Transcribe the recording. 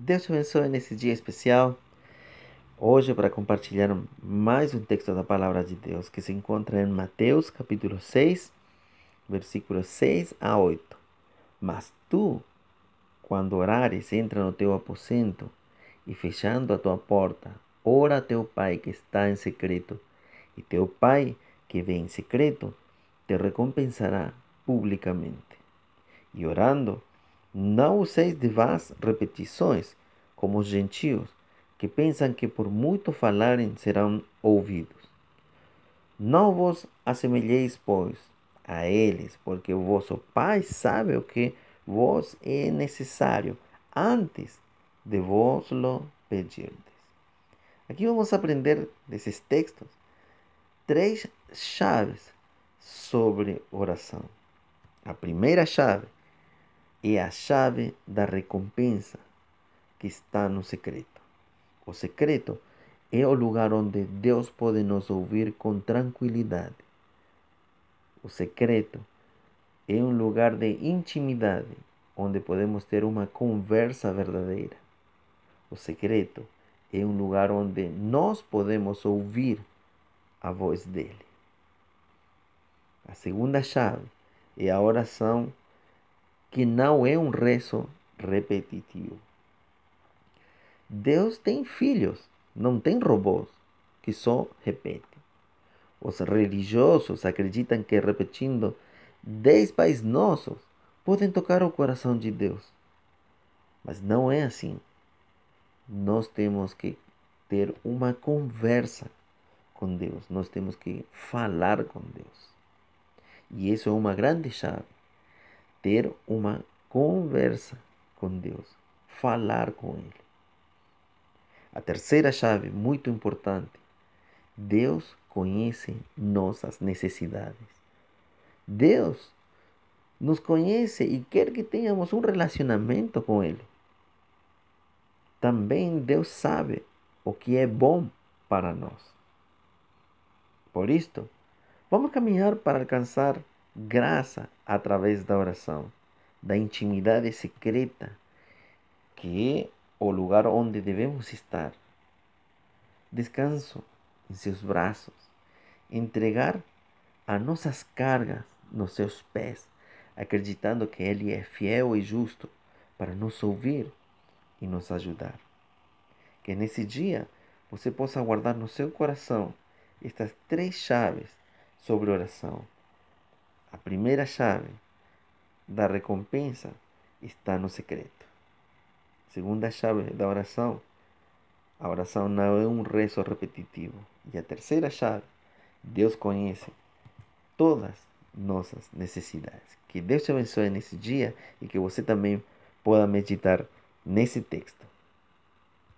Deus te abençoe nesse dia especial. Hoje, para compartilhar mais um texto da palavra de Deus que se encontra em Mateus, capítulo 6, versículos 6 a 8. Mas tu, quando orares, entra no teu aposento e fechando a tua porta, ora a teu pai que está em secreto, e teu pai que vem em secreto te recompensará publicamente. E orando, não useis de vãs repetições, como os gentios, que pensam que por muito falarem serão ouvidos. Não vos assemelheis, pois, a eles, porque o vosso Pai sabe o que vos é necessário antes de vos lo pedirdes. Aqui vamos aprender desses textos três chaves sobre oração. A primeira chave é a chave da recompensa que está no secreto. O secreto é o lugar onde Deus pode nos ouvir com tranquilidade. O secreto é um lugar de intimidade onde podemos ter uma conversa verdadeira. O secreto é um lugar onde nós podemos ouvir a voz dele. A segunda chave é a oração que não é um rezo repetitivo. Deus tem filhos, não tem robôs que só repetem. Os religiosos acreditam que repetindo dez pais nossos podem tocar o coração de Deus. Mas não é assim. Nós temos que ter uma conversa com Deus. Nós temos que falar com Deus. E isso é uma grande chave ter uma conversa com Deus, falar com Ele. A terceira chave, muito importante, Deus conhece nossas necessidades. Deus nos conhece e quer que tenhamos um relacionamento com Ele. Também Deus sabe o que é bom para nós. Por isto, vamos caminhar para alcançar graça através da oração, da intimidade secreta, que é o lugar onde devemos estar. Descanso em seus braços, entregar as nossas cargas nos seus pés, acreditando que Ele é fiel e justo para nos ouvir e nos ajudar. Que nesse dia você possa guardar no seu coração estas três chaves sobre oração a primeira chave da recompensa está no secreto. Segunda chave da oração, a oração não é um rezo repetitivo. E a terceira chave, Deus conhece todas nossas necessidades. Que Deus te abençoe nesse dia e que você também possa meditar nesse texto.